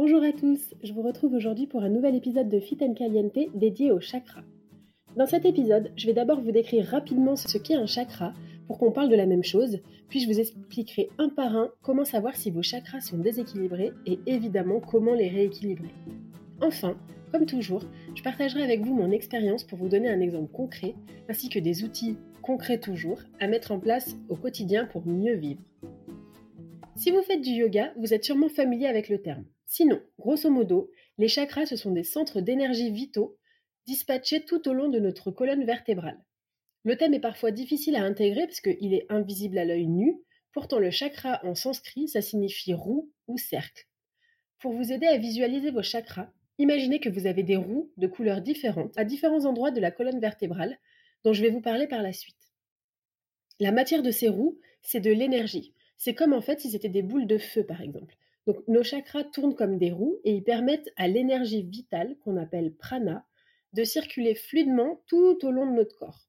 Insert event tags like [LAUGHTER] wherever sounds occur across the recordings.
Bonjour à tous, je vous retrouve aujourd'hui pour un nouvel épisode de Fit and Caliente dédié au chakra. Dans cet épisode, je vais d'abord vous décrire rapidement ce qu'est un chakra pour qu'on parle de la même chose, puis je vous expliquerai un par un comment savoir si vos chakras sont déséquilibrés et évidemment comment les rééquilibrer. Enfin, comme toujours, je partagerai avec vous mon expérience pour vous donner un exemple concret ainsi que des outils concrets toujours à mettre en place au quotidien pour mieux vivre. Si vous faites du yoga, vous êtes sûrement familier avec le terme. Sinon, grosso modo, les chakras, ce sont des centres d'énergie vitaux dispatchés tout au long de notre colonne vertébrale. Le thème est parfois difficile à intégrer parce qu'il est invisible à l'œil nu, pourtant le chakra en sanskrit, ça signifie roue ou cercle. Pour vous aider à visualiser vos chakras, imaginez que vous avez des roues de couleurs différentes à différents endroits de la colonne vertébrale, dont je vais vous parler par la suite. La matière de ces roues, c'est de l'énergie. C'est comme en fait si c'était des boules de feu, par exemple. Donc nos chakras tournent comme des roues et ils permettent à l'énergie vitale, qu'on appelle prana, de circuler fluidement tout au long de notre corps.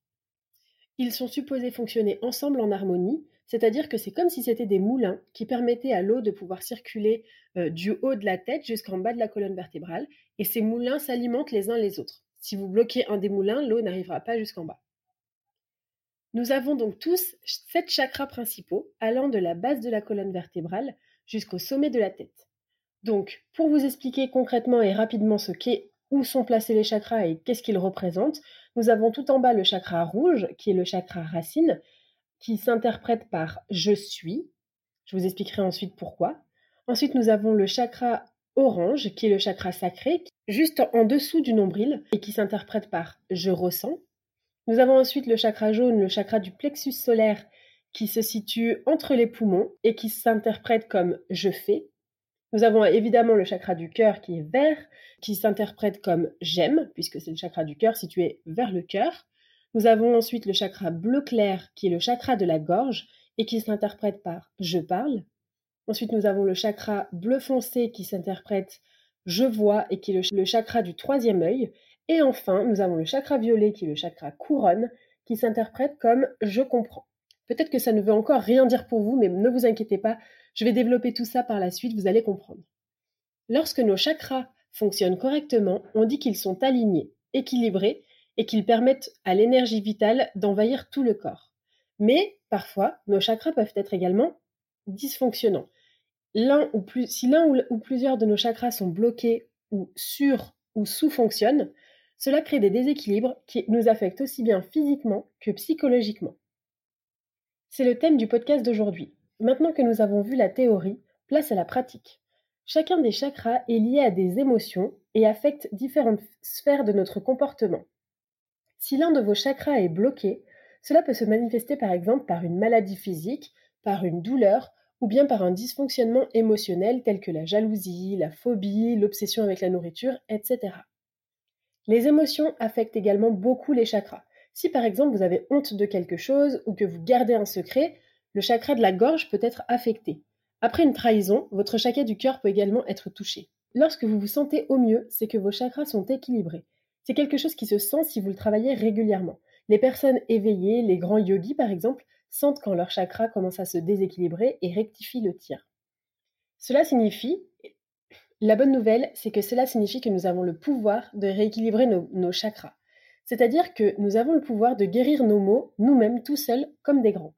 Ils sont supposés fonctionner ensemble en harmonie, c'est-à-dire que c'est comme si c'était des moulins qui permettaient à l'eau de pouvoir circuler euh, du haut de la tête jusqu'en bas de la colonne vertébrale, et ces moulins s'alimentent les uns les autres. Si vous bloquez un des moulins, l'eau n'arrivera pas jusqu'en bas. Nous avons donc tous sept chakras principaux allant de la base de la colonne vertébrale jusqu'au sommet de la tête. Donc, pour vous expliquer concrètement et rapidement ce qu'est, où sont placés les chakras et qu'est-ce qu'ils représentent, nous avons tout en bas le chakra rouge, qui est le chakra racine, qui s'interprète par je suis. Je vous expliquerai ensuite pourquoi. Ensuite, nous avons le chakra orange, qui est le chakra sacré, juste en dessous du nombril, et qui s'interprète par je ressens. Nous avons ensuite le chakra jaune, le chakra du plexus solaire, qui se situe entre les poumons et qui s'interprète comme je fais. Nous avons évidemment le chakra du cœur qui est vert, qui s'interprète comme j'aime, puisque c'est le chakra du cœur situé vers le cœur. Nous avons ensuite le chakra bleu clair, qui est le chakra de la gorge et qui s'interprète par je parle. Ensuite, nous avons le chakra bleu foncé qui s'interprète je vois et qui est le chakra du troisième œil. Et enfin, nous avons le chakra violet qui est le chakra couronne qui s'interprète comme je comprends. Peut-être que ça ne veut encore rien dire pour vous, mais ne vous inquiétez pas, je vais développer tout ça par la suite, vous allez comprendre. Lorsque nos chakras fonctionnent correctement, on dit qu'ils sont alignés, équilibrés et qu'ils permettent à l'énergie vitale d'envahir tout le corps. Mais parfois, nos chakras peuvent être également dysfonctionnants. Si l'un ou plusieurs de nos chakras sont bloqués ou sur ou sous-fonctionnent, cela crée des déséquilibres qui nous affectent aussi bien physiquement que psychologiquement. C'est le thème du podcast d'aujourd'hui. Maintenant que nous avons vu la théorie, place à la pratique. Chacun des chakras est lié à des émotions et affecte différentes sphères de notre comportement. Si l'un de vos chakras est bloqué, cela peut se manifester par exemple par une maladie physique, par une douleur ou bien par un dysfonctionnement émotionnel tel que la jalousie, la phobie, l'obsession avec la nourriture, etc. Les émotions affectent également beaucoup les chakras. Si par exemple vous avez honte de quelque chose ou que vous gardez un secret, le chakra de la gorge peut être affecté. Après une trahison, votre chakra du cœur peut également être touché. Lorsque vous vous sentez au mieux, c'est que vos chakras sont équilibrés. C'est quelque chose qui se sent si vous le travaillez régulièrement. Les personnes éveillées, les grands yogis par exemple, sentent quand leur chakra commence à se déséquilibrer et rectifient le tir. Cela signifie, la bonne nouvelle, c'est que cela signifie que nous avons le pouvoir de rééquilibrer nos, chakras. C'est-à-dire que nous avons le pouvoir de guérir nos maux nous-mêmes tout seuls comme des grands.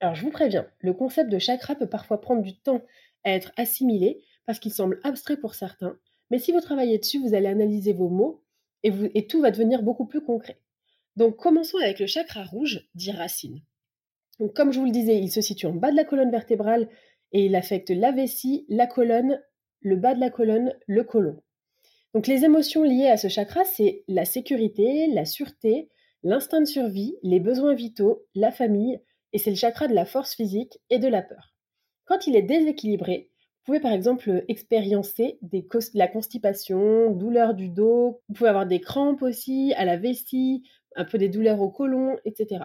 Alors je vous préviens, le concept de chakra peut parfois prendre du temps à être assimilé parce qu'il semble abstrait pour certains, mais si vous travaillez dessus, vous allez analyser vos mots et, et tout va devenir beaucoup plus concret. Donc commençons avec le chakra rouge, dit racine. Donc, comme je vous le disais, il se situe en bas de la colonne vertébrale et il affecte la vessie, la colonne, le bas de la colonne, le côlon. Donc les émotions liées à ce chakra, c'est la sécurité, la sûreté, l'instinct de survie, les besoins vitaux, la famille, et c'est le chakra de la force physique et de la peur. Quand il est déséquilibré, vous pouvez par exemple expériencer des la constipation, douleurs du dos, vous pouvez avoir des crampes aussi à la vessie, un peu des douleurs au côlon, etc.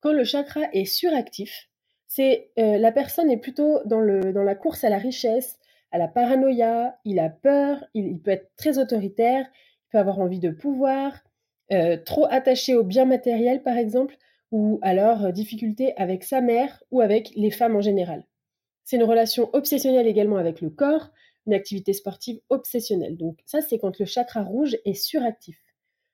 Quand le chakra est suractif, c'est euh, la personne est plutôt dans la course à la richesse, à la paranoïa, il a peur, il, peut être très autoritaire, il peut avoir envie de pouvoir, euh, trop attaché au bien matériel par exemple, ou alors euh, difficulté avec sa mère ou avec les femmes en général. C'est une relation obsessionnelle également avec le corps, une activité sportive obsessionnelle. Donc ça, c'est quand le chakra rouge est suractif.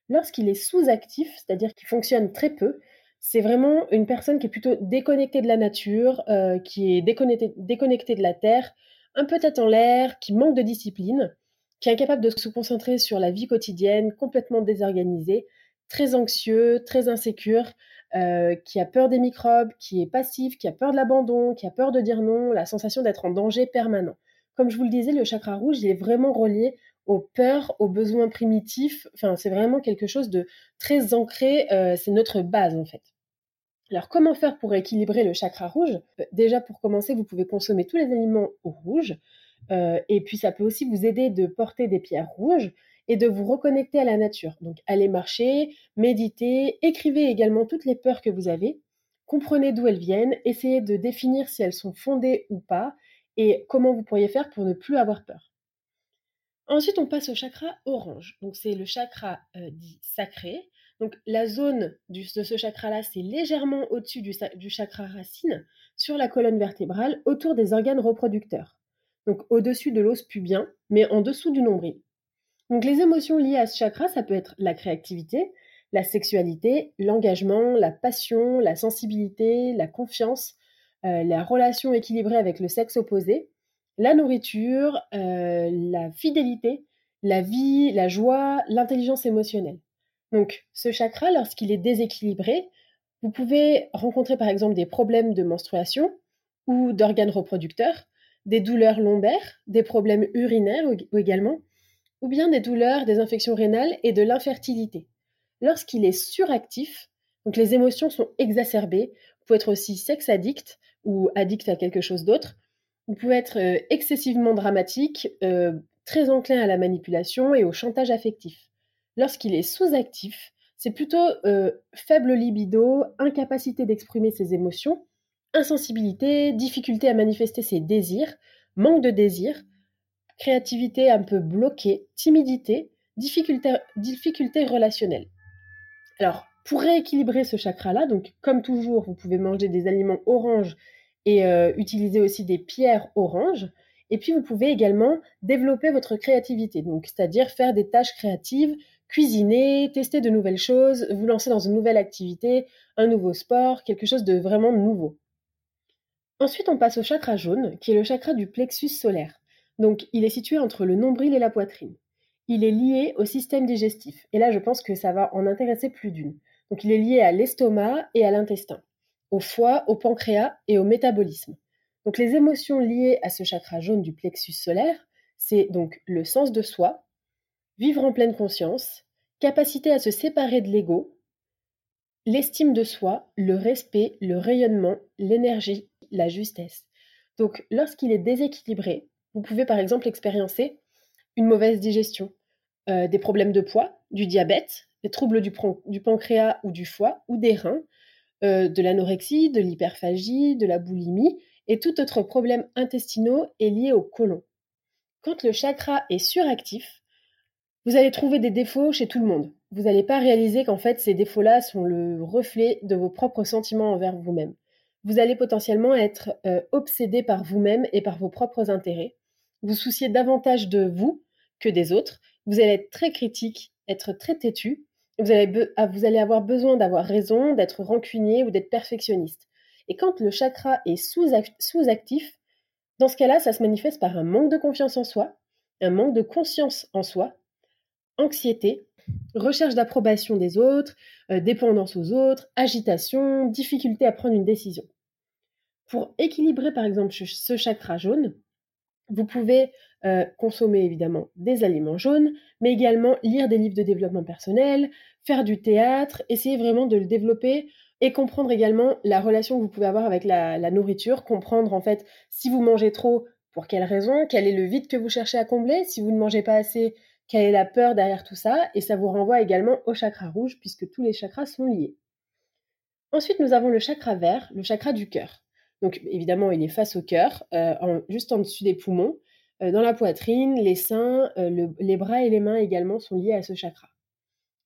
Lorsqu'il est sous-actif, c'est-à-dire qu'il fonctionne très peu, c'est vraiment une personne qui est plutôt déconnectée de la nature, euh, qui est déconnectée, de la terre, un peu tête en l'air, qui manque de discipline, qui est incapable de se concentrer sur la vie quotidienne, complètement désorganisée, très anxieux, très insécure, euh, qui a peur des microbes, qui est passif, qui a peur de l'abandon, qui a peur de dire non, la sensation d'être en danger permanent. Comme je vous le disais, le chakra rouge il est vraiment relié aux peurs, aux besoins primitifs. Enfin, c'est vraiment quelque chose de très ancré. Euh, c'est notre base en fait. Alors, comment faire pour équilibrer le chakra rouge? Euh, Déjà, pour commencer, vous pouvez consommer tous les aliments rouges. Euh, et puis, ça peut aussi vous aider de porter des pierres rouges et de vous reconnecter à la nature. Donc, allez marcher, méditer, écrivez également toutes les peurs que vous avez. Comprenez d'où elles viennent, essayez de définir si elles sont fondées ou pas et comment vous pourriez faire pour ne plus avoir peur. Ensuite, on passe au chakra orange. Donc, c'est le chakra euh, dit sacré. Donc, la zone de ce chakra-là, c'est légèrement au-dessus du, chakra racine, sur la colonne vertébrale, autour des organes reproducteurs. Donc, au-dessus de l'os pubien, mais en dessous du nombril. Donc, les émotions liées à ce chakra, ça peut être la créativité, la sexualité, l'engagement, la passion, la sensibilité, la confiance, euh, la relation équilibrée avec le sexe opposé, la nourriture, euh, la fidélité, la vie, la joie, l'intelligence émotionnelle. Donc ce chakra, lorsqu'il est déséquilibré, vous pouvez rencontrer par exemple des problèmes de menstruation ou d'organes reproducteurs, des douleurs lombaires, des problèmes urinaires également, ou bien des douleurs, des infections rénales et de l'infertilité. Lorsqu'il est suractif, donc les émotions sont exacerbées, vous pouvez être aussi sexe addict ou addict à quelque chose d'autre, vous pouvez être euh, excessivement dramatique, euh, très enclin à la manipulation et au chantage affectif. Lorsqu'il est sous-actif, c'est plutôt euh, faible libido, incapacité d'exprimer ses émotions, insensibilité, difficulté à manifester ses désirs, manque de désir, créativité un peu bloquée, timidité, difficulté, relationnelle. Alors, pour rééquilibrer ce chakra-là, donc comme toujours, vous pouvez manger des aliments oranges et euh, utiliser aussi des pierres oranges. Et puis, vous pouvez également développer votre créativité, donc c'est-à-dire faire des tâches créatives, cuisiner, tester de nouvelles choses, vous lancer dans une nouvelle activité, un nouveau sport, quelque chose de vraiment nouveau. Ensuite, on passe au chakra jaune, qui est le chakra du plexus solaire. Donc, il est situé entre le nombril et la poitrine. Il est lié au système digestif. Et là, je pense que ça va en intéresser plus d'une. Donc, il est lié à l'estomac et à l'intestin au foie, au pancréas et au métabolisme. Donc les émotions liées à ce chakra jaune du plexus solaire, c'est donc le sens de soi, vivre en pleine conscience, capacité à se séparer de l'ego, l'estime de soi, le respect, le rayonnement, l'énergie, la justesse. Donc lorsqu'il est déséquilibré, vous pouvez par exemple expériencer une mauvaise digestion, euh, des problèmes de poids, du diabète, des troubles du pancréas ou du foie ou des reins, euh, de l'anorexie, de l'hyperphagie, de la boulimie et tout autre problème intestinaux est lié au côlon. Quand le chakra est suractif, vous allez trouver des défauts chez tout le monde. Vous n'allez pas réaliser qu'en fait ces défauts-là sont le reflet de vos propres sentiments envers vous-même. Vous allez potentiellement être euh, obsédé par vous-même et par vos propres intérêts. Vous souciez davantage de vous que des autres. Vous allez être très critique, être très têtu. Vous allez, ah, vous allez avoir besoin d'avoir raison, d'être rancunier ou d'être perfectionniste. Et quand le chakra est sous-actif, dans ce cas-là, ça se manifeste par un manque de confiance en soi, un manque de conscience en soi, anxiété, recherche d'approbation des autres, euh, dépendance aux autres, agitation, difficulté à prendre une décision. Pour équilibrer par exemple ce chakra jaune, vous pouvez euh, consommer évidemment des aliments jaunes, mais également lire des livres de développement personnel, faire du théâtre, essayer vraiment de le développer et comprendre également la relation que vous pouvez avoir avec la, nourriture, comprendre en fait si vous mangez trop, pour quelle raison, quel est le vide que vous cherchez à combler, si vous ne mangez pas assez, quelle est la peur derrière tout ça, et ça vous renvoie également au chakra rouge, puisque tous les chakras sont liés. Ensuite, nous avons le chakra vert, le chakra du cœur. Donc évidemment, il est face au cœur, euh, juste en dessus des poumons, euh, dans la poitrine, les seins, euh, les bras et les mains également sont liés à ce chakra.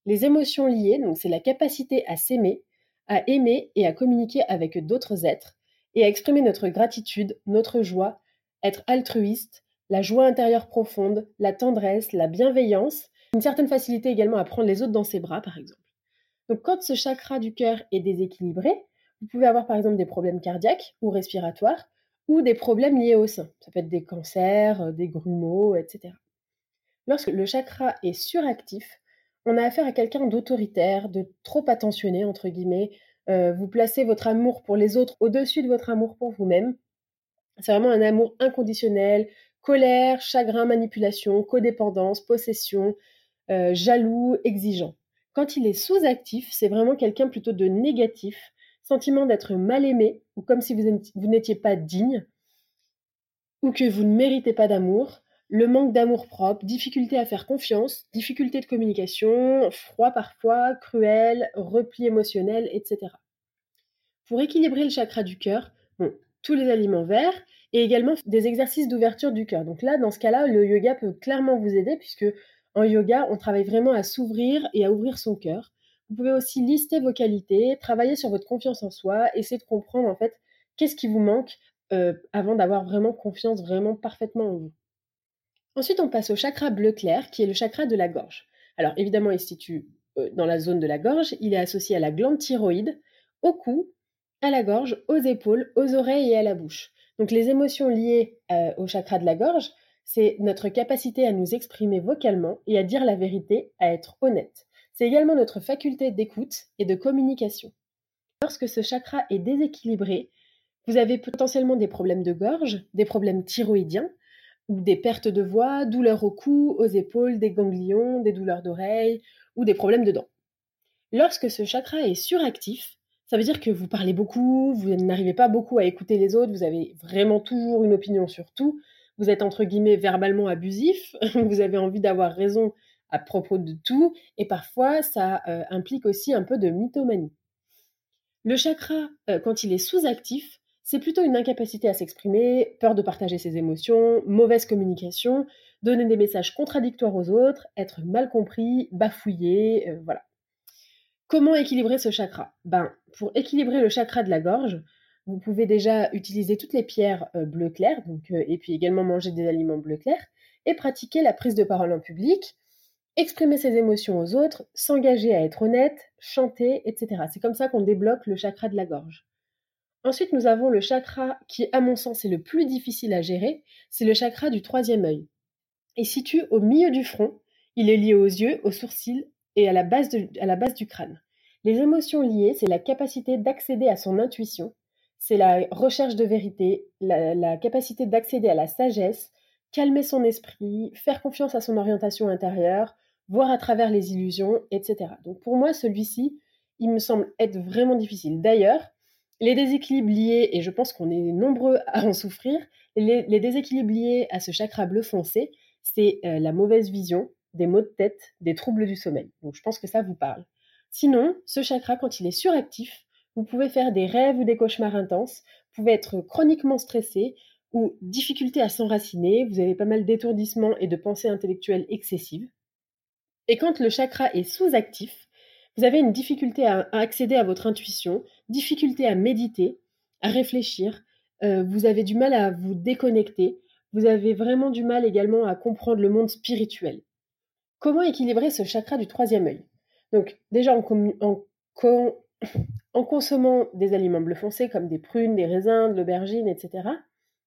Les émotions liées, donc c'est la capacité à s'aimer, à aimer et à communiquer avec d'autres êtres, et à exprimer notre gratitude, notre joie, être altruiste, la joie intérieure profonde, la tendresse, la bienveillance, une certaine facilité également à prendre les autres dans ses bras, par exemple. Donc quand ce chakra du cœur est déséquilibré, vous pouvez avoir par exemple des problèmes cardiaques ou respiratoires, ou des problèmes liés au sein. Ça peut être des cancers, euh, des grumeaux, etc. Lorsque le chakra est suractif, on a affaire à quelqu'un d'autoritaire, de trop attentionné, entre guillemets. Euh, vous placez votre amour pour les autres au-dessus de votre amour pour vous-même. C'est vraiment un amour inconditionnel, colère, chagrin, manipulation, codépendance, possession, euh, jaloux, exigeant. Quand il est sous-actif, c'est vraiment quelqu'un plutôt de négatif, sentiment d'être mal aimé, ou comme si vous n'étiez pas digne, ou que vous ne méritez pas d'amour, le manque d'amour propre, difficulté à faire confiance, difficulté de communication, froid parfois, cruel, repli émotionnel, etc. Pour équilibrer le chakra du cœur, tous les aliments verts et également des exercices d'ouverture du cœur. Donc là, dans ce cas-là, le yoga peut clairement vous aider puisque en yoga, on travaille vraiment à s'ouvrir et à ouvrir son cœur. Vous pouvez aussi lister vos qualités, travailler sur votre confiance en soi, essayer de comprendre en fait qu'est-ce qui vous manque euh, avant d'avoir vraiment confiance vraiment parfaitement en vous. Ensuite, on passe au chakra bleu clair qui est le chakra de la gorge. Alors évidemment, il se situe euh, dans la zone de la gorge, il est associé à la glande thyroïde, au cou, à la gorge, aux épaules, aux oreilles et à la bouche. Donc les émotions liées euh, au chakra de la gorge, c'est notre capacité à nous exprimer vocalement et à dire la vérité, à être honnête. C'est également notre faculté d'écoute et de communication. Lorsque ce chakra est déséquilibré, vous avez potentiellement des problèmes de gorge, des problèmes thyroïdiens, ou des pertes de voix, douleurs au cou, aux épaules, des ganglions, des douleurs d'oreilles, ou des problèmes de dents. Lorsque ce chakra est suractif, ça veut dire que vous parlez beaucoup, vous n'arrivez pas beaucoup à écouter les autres, vous avez vraiment toujours une opinion sur tout, vous êtes entre guillemets verbalement abusif, [LAUGHS] vous avez envie d'avoir raison à propos de tout, et parfois ça euh, implique aussi un peu de mythomanie. Le chakra, euh, quand il est sous-actif, c'est plutôt une incapacité à s'exprimer, peur de partager ses émotions, mauvaise communication, donner des messages contradictoires aux autres, être mal compris, bafouiller, euh, voilà. Comment équilibrer ce chakra? Ben, pour équilibrer le chakra de la gorge, vous pouvez déjà utiliser toutes les pierres bleu clair, donc, et puis également manger des aliments bleu clair, et pratiquer la prise de parole en public, exprimer ses émotions aux autres, s'engager à être honnête, chanter, etc. C'est comme ça qu'on débloque le chakra de la gorge. Ensuite, nous avons le chakra qui, à mon sens, est le plus difficile à gérer, c'est le chakra du troisième œil. Il situe au milieu du front, il est lié aux yeux, aux sourcils et à la base, à la base du crâne. Les émotions liées, c'est la capacité d'accéder à son intuition, c'est la recherche de vérité, la capacité d'accéder à la sagesse, calmer son esprit, faire confiance à son orientation intérieure, voir à travers les illusions, etc. Donc pour moi, celui-ci, il me semble être vraiment difficile. D'ailleurs, les déséquilibres liés, et je pense qu'on est nombreux à en souffrir, les, déséquilibres liés à ce chakra bleu foncé, c'est euh, la mauvaise vision, des maux de tête, des troubles du sommeil. Donc je pense que ça vous parle. Sinon, ce chakra, quand il est suractif, Vous pouvez faire des rêves ou des cauchemars intenses, vous pouvez être chroniquement stressé ou difficulté à s'enraciner, vous avez pas mal d'étourdissements et de pensées intellectuelles excessives. Et quand le chakra est sous-actif, vous avez une difficulté à, accéder à votre intuition, difficulté à méditer, à réfléchir, euh, vous avez du mal à vous déconnecter, vous avez vraiment du mal également à comprendre le monde spirituel. Comment équilibrer ce chakra du troisième œil? Donc déjà [COUGHS] en, consommant des aliments bleu foncé comme des prunes, des raisins, de l'aubergine, etc.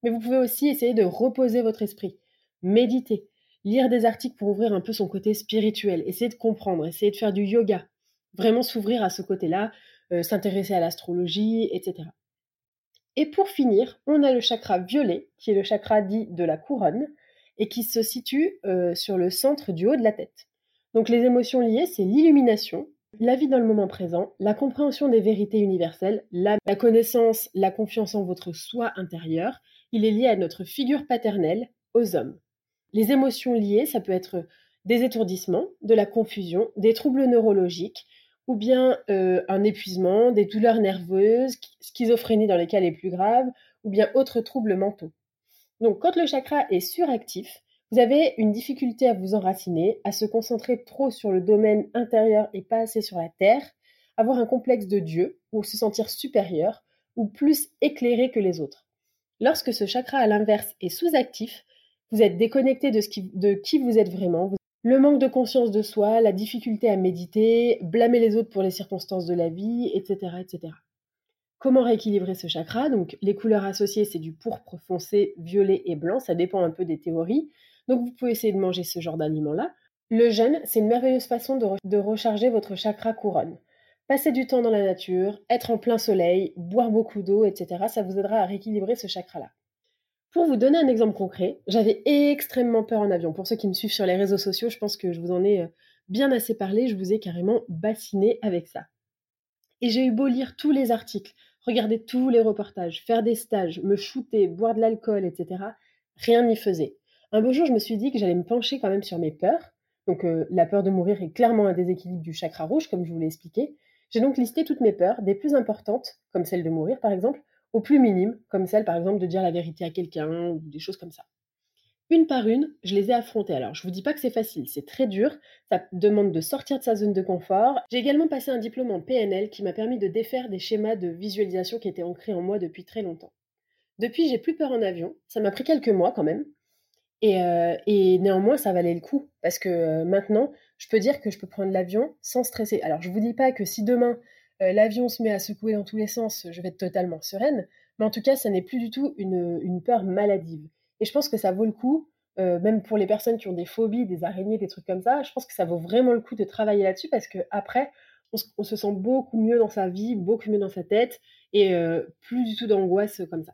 Mais vous pouvez aussi essayer de reposer votre esprit, méditer, lire des articles pour ouvrir un peu son côté spirituel, essayer de comprendre, essayer de faire du yoga, vraiment s'ouvrir à ce côté-là, euh, s'intéresser à l'astrologie, etc. Et pour finir, on a le chakra violet, qui est le chakra dit de la couronne, et qui se situe euh, sur le centre du haut de la tête. Donc les émotions liées, c'est l'illumination, la vie dans le moment présent, la compréhension des vérités universelles, la, connaissance, la confiance en votre soi intérieur. Il est lié à notre figure paternelle, aux hommes. Les émotions liées, ça peut être des étourdissements, de la confusion, des troubles neurologiques, ou bien euh, un épuisement, des douleurs nerveuses, schizophrénie dans les cas les plus graves, ou bien autres troubles mentaux. Donc quand le chakra est suractif, vous avez une difficulté à vous enraciner, à se concentrer trop sur le domaine intérieur et pas assez sur la terre, avoir un complexe de Dieu, ou se sentir supérieur, ou plus éclairé que les autres. Lorsque ce chakra à l'inverse est sous-actif, vous êtes déconnecté de, ce de qui vous êtes vraiment, le manque de conscience de soi, la difficulté à méditer, blâmer les autres pour les circonstances de la vie, etc. etc. Comment rééquilibrer ce chakra? Donc les couleurs associées, c'est du pourpre foncé, violet et blanc, ça dépend un peu des théories. Donc vous pouvez essayer de manger ce genre d'aliments-là. Le jeûne, c'est une merveilleuse façon de, de recharger votre chakra couronne. Passer du temps dans la nature, être en plein soleil, boire beaucoup d'eau, etc. Ça vous aidera à rééquilibrer ce chakra-là. Pour vous donner un exemple concret, j'avais extrêmement peur en avion. Pour ceux qui me suivent sur les réseaux sociaux, je pense que je vous en ai euh, bien assez parlé, je vous ai carrément bassiné avec ça. Et j'ai eu beau lire tous les articles, regarder tous les reportages, faire des stages, me shooter, boire de l'alcool, etc. Rien n'y faisait. Un beau jour, je me suis dit que j'allais me pencher quand même sur mes peurs. Donc euh, la peur de mourir est clairement un déséquilibre du chakra rouge, comme je vous l'ai expliqué. J'ai donc listé toutes mes peurs, des plus importantes, comme celle de mourir par exemple, au plus minime, comme celle par exemple de dire la vérité à quelqu'un ou des choses comme ça. Une par une, je les ai affrontées. Alors, je vous dis pas que c'est facile, c'est très dur, ça demande de sortir de sa zone de confort. J'ai également passé un diplôme en PNL qui m'a permis de défaire des schémas de visualisation qui étaient ancrés en moi depuis très longtemps. Depuis, j'ai plus peur en avion. Ça m'a pris quelques mois quand même. Et, euh, néanmoins, ça valait le coup. Parce que euh, maintenant, je peux dire que je peux prendre l'avion sans stresser. Alors, je vous dis pas que si demain, euh, l'avion se met à secouer dans tous les sens, je vais être totalement sereine. Mais en tout cas, ça n'est plus du tout une, peur maladive. Et je pense que ça vaut le coup, euh, même pour les personnes qui ont des phobies, des araignées, des trucs comme ça, je pense que ça vaut vraiment le coup de travailler là-dessus parce qu'après, on, on, se sent beaucoup mieux dans sa vie, beaucoup mieux dans sa tête et euh, plus du tout d'angoisse comme ça.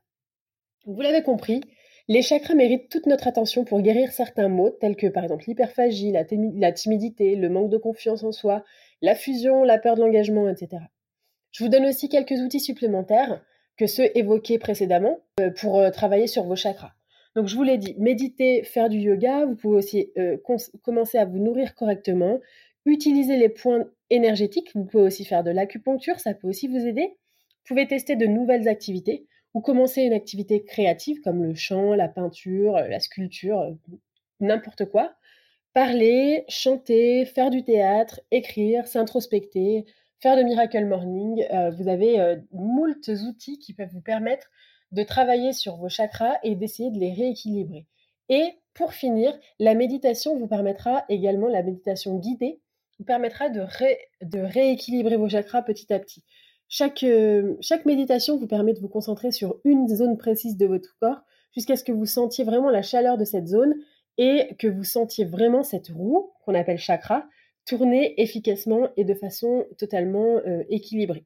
Vous l'avez compris, les chakras méritent toute notre attention pour guérir certains maux, tels que par exemple l'hyperphagie, la, timidité, le manque de confiance en soi, la fusion, la peur de l'engagement, etc. Je vous donne aussi quelques outils supplémentaires que ceux évoqués précédemment euh, pour travailler sur vos chakras. Donc je vous l'ai dit, méditer, faire du yoga, vous pouvez aussi euh, commencer à vous nourrir correctement, utiliser les points énergétiques, vous pouvez aussi faire de l'acupuncture, ça peut aussi vous aider. Vous pouvez tester de nouvelles activités ou commencer une activité créative comme le chant, la peinture, la sculpture, n'importe quoi. Parler, chanter, faire du théâtre, écrire, s'introspecter, faire de Miracle Morning. Euh, vous avez euh, moult outils qui peuvent vous permettre de travailler sur vos chakras et d'essayer de les rééquilibrer. Et pour finir, la méditation vous permettra également, la méditation guidée, vous permettra de, rééquilibrer vos chakras petit à petit. Chaque, euh, chaque méditation vous permet de vous concentrer sur une zone précise de votre corps jusqu'à ce que vous sentiez vraiment la chaleur de cette zone et que vous sentiez vraiment cette roue qu'on appelle chakra tourner efficacement et de façon totalement euh, équilibrée.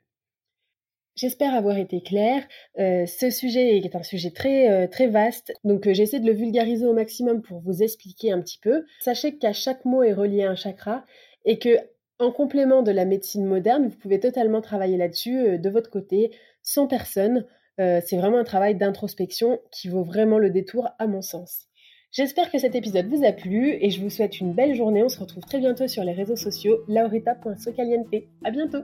J'espère avoir été claire. Euh, ce sujet est un sujet très, très vaste, donc j'essaie de le vulgariser au maximum pour vous expliquer un petit peu. Sachez qu'à chaque mot est relié un chakra et que en complément de la médecine moderne, vous pouvez totalement travailler là-dessus euh, de votre côté, sans personne. Euh, c'est vraiment un travail d'introspection qui vaut vraiment le détour à mon sens. J'espère que cet épisode vous a plu et je vous souhaite une belle journée. On se retrouve très bientôt sur les réseaux sociaux laurita.socaliente. À bientôt